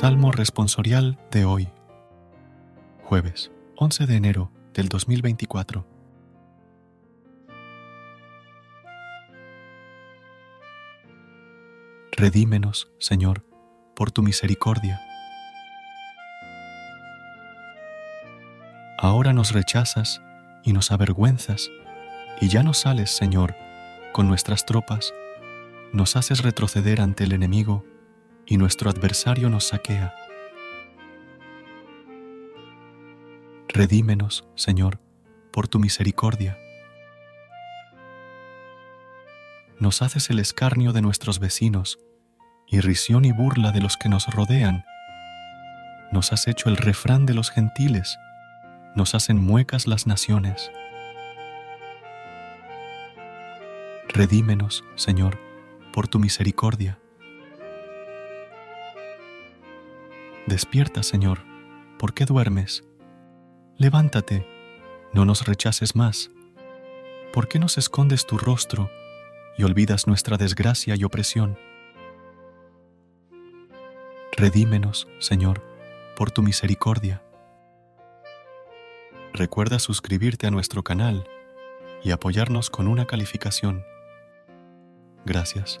Salmo responsorial de hoy, jueves 11 de enero del 2024. Redímenos, Señor, por tu misericordia. Ahora nos rechazas y nos avergüenzas, y ya no sales, Señor, con nuestras tropas, nos haces retroceder ante el enemigo y nuestro adversario nos saquea. Redímenos, Señor, por tu misericordia. Nos haces el escarnio de nuestros vecinos, irrisión y burla de los que nos rodean. Nos has hecho el refrán de los gentiles, nos hacen muecas las naciones. Redímenos, Señor, por tu misericordia. Despierta, Señor, ¿por qué duermes? Levántate, no nos rechaces más. ¿Por qué nos escondes tu rostro y olvidas nuestra desgracia y opresión? Redímenos, Señor, por tu misericordia. Recuerda suscribirte a nuestro canal y apoyarnos con una calificación. Gracias.